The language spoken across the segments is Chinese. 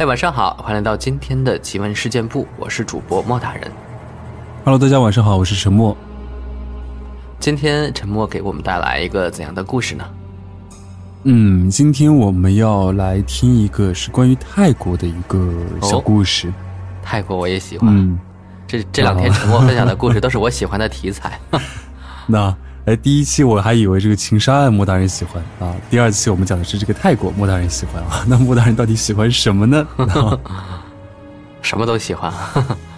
嘿，晚上好，欢迎来到今天的奇闻事件部，我是主播莫大人。Hello，大家晚上好，我是陈默。今天陈默给我们带来一个怎样的故事呢？嗯，今天我们要来听一个是关于泰国的一个小故事。泰国我也喜欢，嗯，这这两天陈默分享的故事 都是我喜欢的题材。那哎，第一期我还以为这个情杀案莫大人喜欢啊，第二期我们讲的是这个泰国莫大人喜欢啊。那莫大人到底喜欢什么呢？什么都喜欢。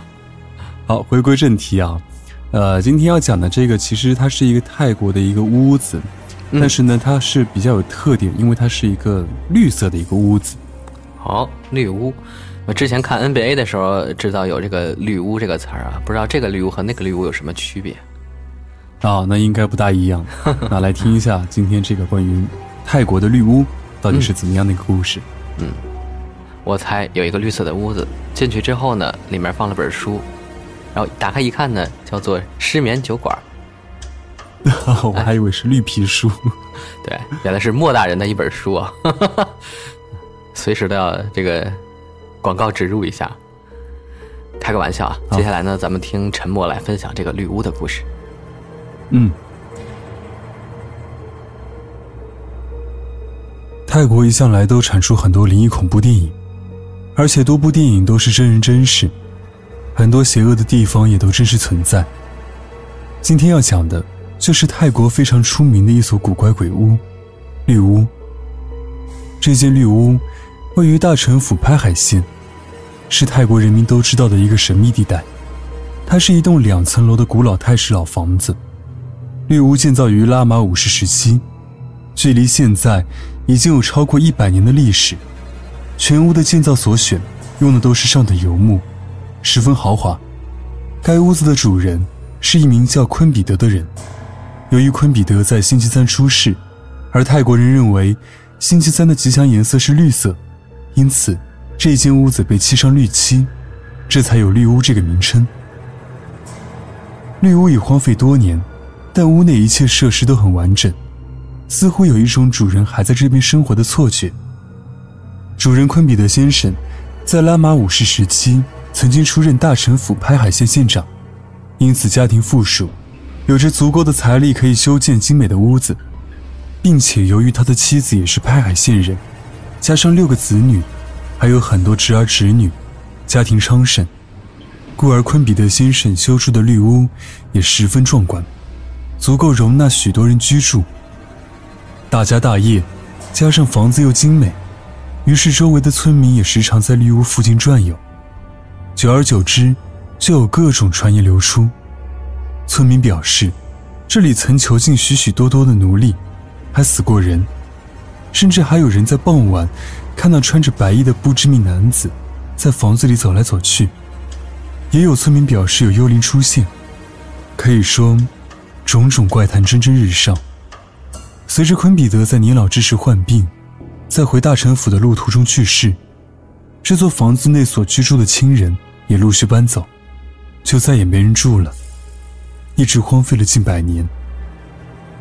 好，回归正题啊，呃，今天要讲的这个其实它是一个泰国的一个屋子，但是呢，它是比较有特点，因为它是一个绿色的一个屋子。好，绿屋。我之前看 NBA 的时候知道有这个绿屋这个词儿啊，不知道这个绿屋和那个绿屋有什么区别？啊，那应该不大一样。那来听一下今天这个关于泰国的绿屋到底是怎么样的一个故事。嗯我猜有一个绿色的屋子，进去之后呢，里面放了本书，然后打开一看呢，叫做《失眠酒馆》。我还以为是绿皮书。对，原来是莫大人的一本书啊，随时都要这个广告植入一下。开个玩笑啊！接下来呢，咱们听陈默来分享这个绿屋的故事。嗯，泰国一向来都产出很多灵异恐怖电影，而且多部电影都是真人真事，很多邪恶的地方也都真实存在。今天要讲的就是泰国非常出名的一所古怪鬼屋——绿屋。这间绿屋位于大城府拍海县，是泰国人民都知道的一个神秘地带。它是一栋两层楼的古老泰式老房子。绿屋建造于拉玛五世时期，距离现在已经有超过一百年的历史。全屋的建造所选用的都是上等油木，十分豪华。该屋子的主人是一名叫昆比德的人。由于昆比德在星期三出世，而泰国人认为星期三的吉祥颜色是绿色，因此这间屋子被漆上绿漆，这才有绿屋这个名称。绿屋已荒废多年。但屋内一切设施都很完整，似乎有一种主人还在这边生活的错觉。主人昆比德先生，在拉玛五世时期曾经出任大城府拍海县县长，因此家庭富庶，有着足够的财力可以修建精美的屋子，并且由于他的妻子也是拍海县人，加上六个子女，还有很多侄儿侄女，家庭昌盛，故而昆比德先生修筑的绿屋也十分壮观。足够容纳许多人居住。大家大业，加上房子又精美，于是周围的村民也时常在绿屋附近转悠。久而久之，就有各种传言流出。村民表示，这里曾囚禁许许多多的奴隶，还死过人，甚至还有人在傍晚看到穿着白衣的不知名男子在房子里走来走去。也有村民表示有幽灵出现，可以说。种种怪谈蒸蒸日上。随着昆比德在年老之时患病，在回大城府的路途中去世，这座房子内所居住的亲人也陆续搬走，就再也没人住了，一直荒废了近百年。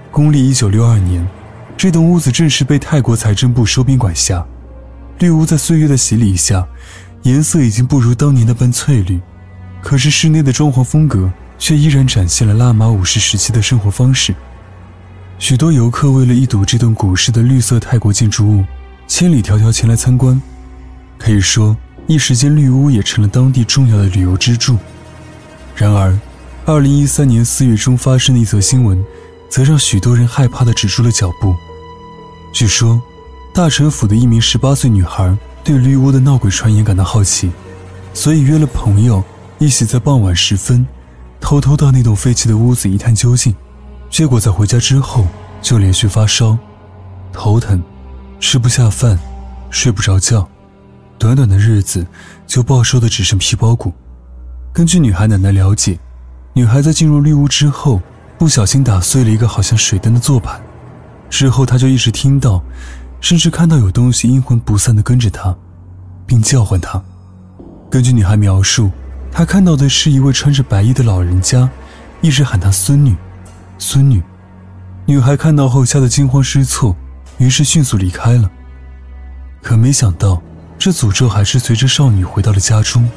公历一九六二年，这栋屋子正式被泰国财政部收编管辖。绿屋在岁月的洗礼下，颜色已经不如当年那般翠绿，可是室内的装潢风格。却依然展现了拉玛五世时期的生活方式。许多游客为了一睹这栋古式的绿色泰国建筑物，千里迢迢前来参观。可以说，一时间绿屋也成了当地重要的旅游支柱。然而，二零一三年四月中发生的一则新闻，则让许多人害怕地止住了脚步。据说，大城府的一名十八岁女孩对绿屋的闹鬼传言感到好奇，所以约了朋友一起在傍晚时分。偷偷到那栋废弃的屋子一探究竟，结果在回家之后就连续发烧、头疼、吃不下饭、睡不着觉，短短的日子就暴瘦的只剩皮包骨。根据女孩奶奶了解，女孩在进入绿屋之后，不小心打碎了一个好像水灯的坐板，之后她就一直听到，甚至看到有东西阴魂不散的跟着她，并叫唤她。根据女孩描述。他看到的是一位穿着白衣的老人家，一直喊他孙女，孙女。女孩看到后吓得惊慌失措，于是迅速离开了。可没想到，这诅咒还是随着少女回到了家中，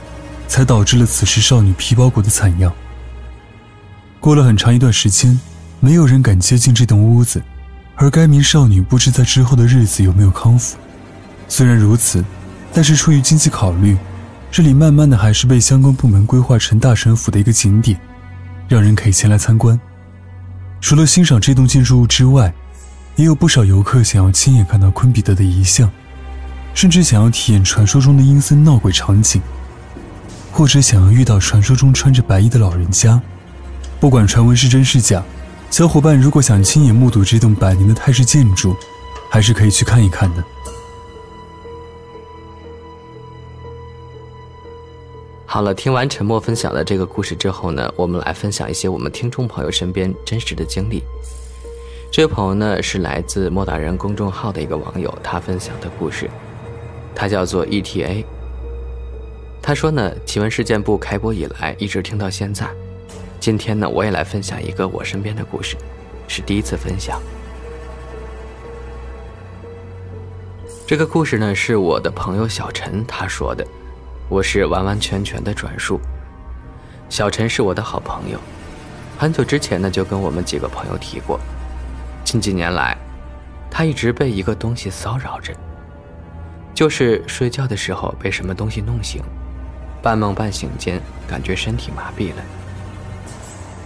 才导致了此时少女皮包骨的惨样。过了很长一段时间，没有人敢接近这栋屋子，而该名少女不知在之后的日子有没有康复。虽然如此，但是出于经济考虑，这里慢慢的还是被相关部门规划成大神府的一个景点，让人可以前来参观。除了欣赏这栋建筑物之外，也有不少游客想要亲眼看到昆比德的遗像，甚至想要体验传说中的阴森闹鬼场景，或者想要遇到传说中穿着白衣的老人家。不管传闻是真是假，小伙伴如果想亲眼目睹这栋百年的泰式建筑，还是可以去看一看的。好了，听完沉默分享的这个故事之后呢，我们来分享一些我们听众朋友身边真实的经历。这位朋友呢是来自莫大人公众号的一个网友，他分享的故事，他叫做 ETA。他说呢，奇闻事件部开播以来一直听到现在。今天呢，我也来分享一个我身边的故事，是第一次分享。这个故事呢，是我的朋友小陈他说的，我是完完全全的转述。小陈是我的好朋友，很久之前呢就跟我们几个朋友提过，近几年来，他一直被一个东西骚扰着，就是睡觉的时候被什么东西弄醒，半梦半醒间感觉身体麻痹了。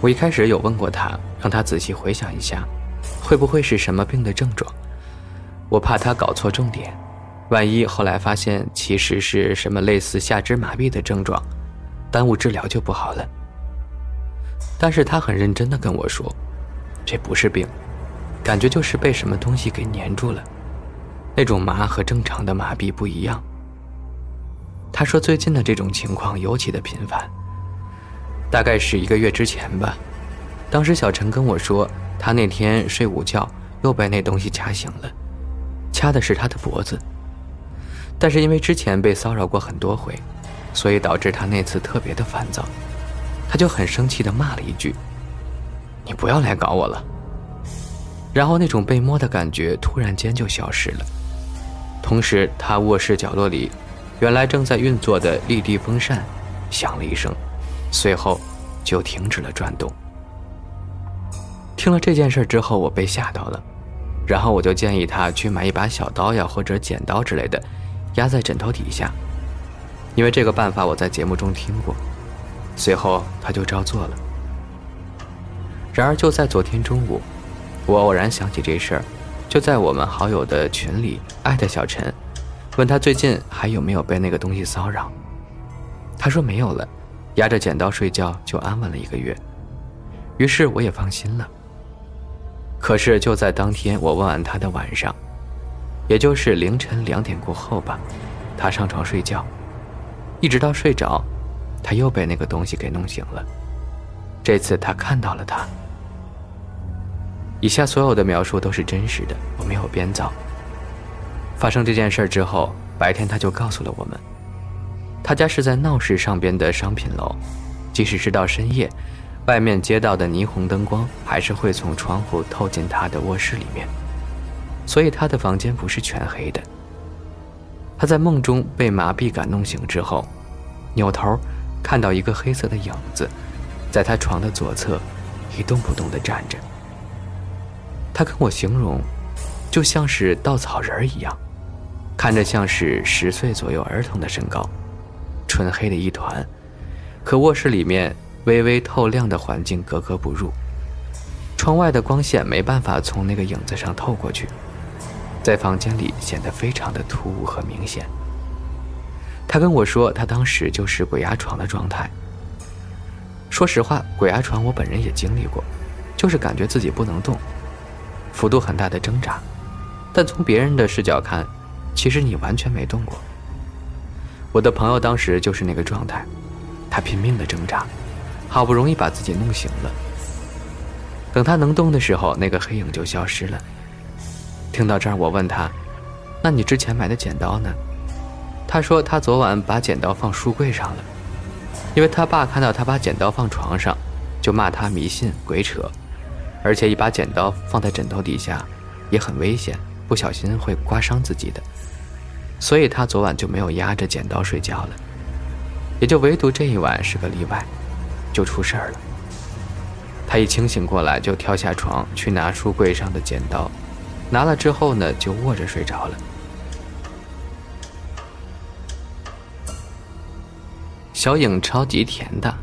我一开始有问过他，让他仔细回想一下，会不会是什么病的症状？我怕他搞错重点，万一后来发现其实是什么类似下肢麻痹的症状，耽误治疗就不好了。但是他很认真的跟我说，这不是病，感觉就是被什么东西给粘住了，那种麻和正常的麻痹不一样。他说最近的这种情况尤其的频繁。大概是一个月之前吧，当时小陈跟我说，他那天睡午觉又被那东西掐醒了，掐的是他的脖子。但是因为之前被骚扰过很多回，所以导致他那次特别的烦躁，他就很生气的骂了一句：“你不要来搞我了。”然后那种被摸的感觉突然间就消失了，同时他卧室角落里，原来正在运作的立地风扇响了一声。随后，就停止了转动。听了这件事之后，我被吓到了，然后我就建议他去买一把小刀呀，或者剪刀之类的，压在枕头底下，因为这个办法我在节目中听过。随后他就照做了。然而就在昨天中午，我偶然想起这事儿，就在我们好友的群里艾特小陈，问他最近还有没有被那个东西骚扰。他说没有了。压着剪刀睡觉就安稳了一个月，于是我也放心了。可是就在当天我问完他的晚上，也就是凌晨两点过后吧，他上床睡觉，一直到睡着，他又被那个东西给弄醒了。这次他看到了他。以下所有的描述都是真实的，我没有编造。发生这件事之后，白天他就告诉了我们。他家是在闹市上边的商品楼，即使是到深夜，外面街道的霓虹灯光还是会从窗户透进他的卧室里面，所以他的房间不是全黑的。他在梦中被麻痹感弄醒之后，扭头看到一个黑色的影子，在他床的左侧一动不动地站着。他跟我形容，就像是稻草人一样，看着像是十岁左右儿童的身高。纯黑的一团，和卧室里面微微透亮的环境格格不入。窗外的光线没办法从那个影子上透过去，在房间里显得非常的突兀和明显。他跟我说，他当时就是鬼压床的状态。说实话，鬼压床我本人也经历过，就是感觉自己不能动，幅度很大的挣扎，但从别人的视角看，其实你完全没动过。我的朋友当时就是那个状态，他拼命的挣扎，好不容易把自己弄醒了。等他能动的时候，那个黑影就消失了。听到这儿，我问他：“那你之前买的剪刀呢？”他说：“他昨晚把剪刀放书柜上了，因为他爸看到他把剪刀放床上，就骂他迷信鬼扯，而且一把剪刀放在枕头底下，也很危险，不小心会刮伤自己的。”所以他昨晚就没有压着剪刀睡觉了。也就唯独这一晚是个例外，就出事儿了。他一清醒过来，就跳下床去拿书柜上的剪刀，拿了之后呢，就卧着睡着了。小影超级甜的，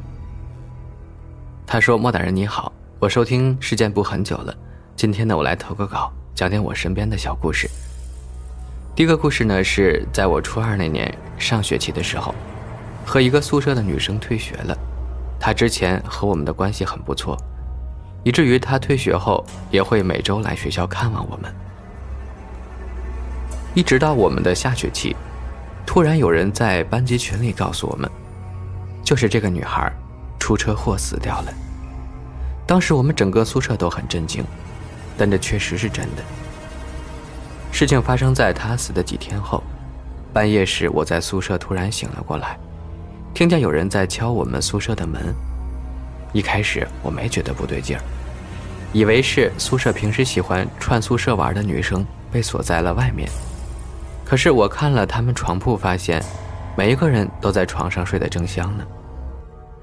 他说：“莫大人你好，我收听事件部很久了，今天呢，我来投个稿，讲点我身边的小故事。第一个故事呢，是在我初二那年上学期的时候，和一个宿舍的女生退学了。她之前和我们的关系很不错，以至于她退学后也会每周来学校看望我们。一直到我们的下学期，突然有人在班级群里告诉我们。”就是这个女孩，出车祸死掉了。当时我们整个宿舍都很震惊，但这确实是真的。事情发生在她死的几天后，半夜时我在宿舍突然醒了过来，听见有人在敲我们宿舍的门。一开始我没觉得不对劲儿，以为是宿舍平时喜欢串宿舍玩的女生被锁在了外面。可是我看了他们床铺，发现每一个人都在床上睡得正香呢。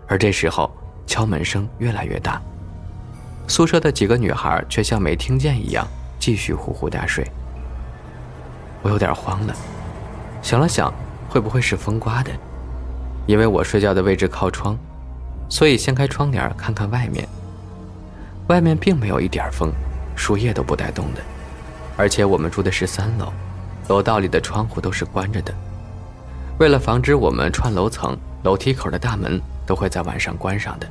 而这时候，敲门声越来越大，宿舍的几个女孩却像没听见一样，继续呼呼大睡。我有点慌了，想了想，会不会是风刮的？因为我睡觉的位置靠窗，所以掀开窗帘看看外面。外面并没有一点风，树叶都不带动的，而且我们住的是三楼，楼道里的窗户都是关着的。为了防止我们串楼层，楼梯口的大门。都会在晚上关上的，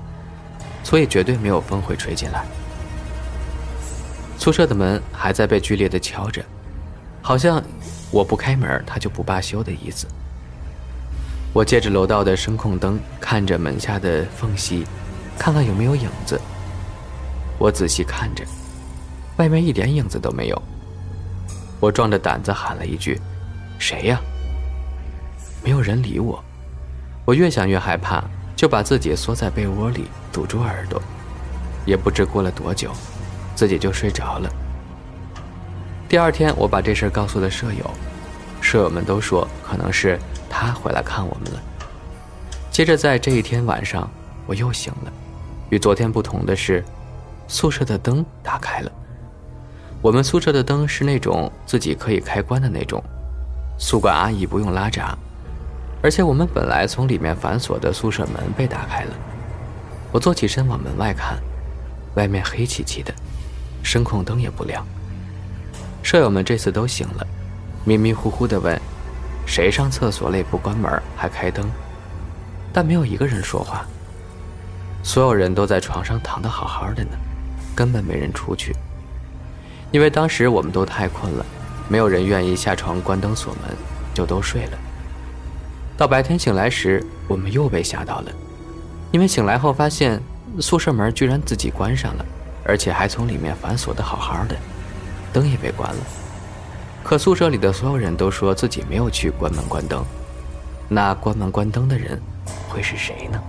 所以绝对没有风会吹进来。宿舍的门还在被剧烈的敲着，好像我不开门，他就不罢休的意思。我借着楼道的声控灯，看着门下的缝隙，看看有没有影子。我仔细看着，外面一点影子都没有。我壮着胆子喊了一句：“谁呀？”没有人理我。我越想越害怕。就把自己缩在被窝里，堵住耳朵。也不知过了多久，自己就睡着了。第二天，我把这事告诉了舍友，舍友们都说可能是他回来看我们了。接着，在这一天晚上，我又醒了。与昨天不同的是，宿舍的灯打开了。我们宿舍的灯是那种自己可以开关的那种，宿管阿姨不用拉闸。而且我们本来从里面反锁的宿舍门被打开了，我坐起身往门外看，外面黑漆漆的，声控灯也不亮。舍友们这次都醒了，迷迷糊糊地问：“谁上厕所了也不关门还开灯？”但没有一个人说话。所有人都在床上躺得好好的呢，根本没人出去。因为当时我们都太困了，没有人愿意下床关灯锁门，就都睡了。到白天醒来时，我们又被吓到了，因为醒来后发现宿舍门居然自己关上了，而且还从里面反锁的好好的，灯也被关了。可宿舍里的所有人都说自己没有去关门关灯，那关门关灯的人会是谁呢？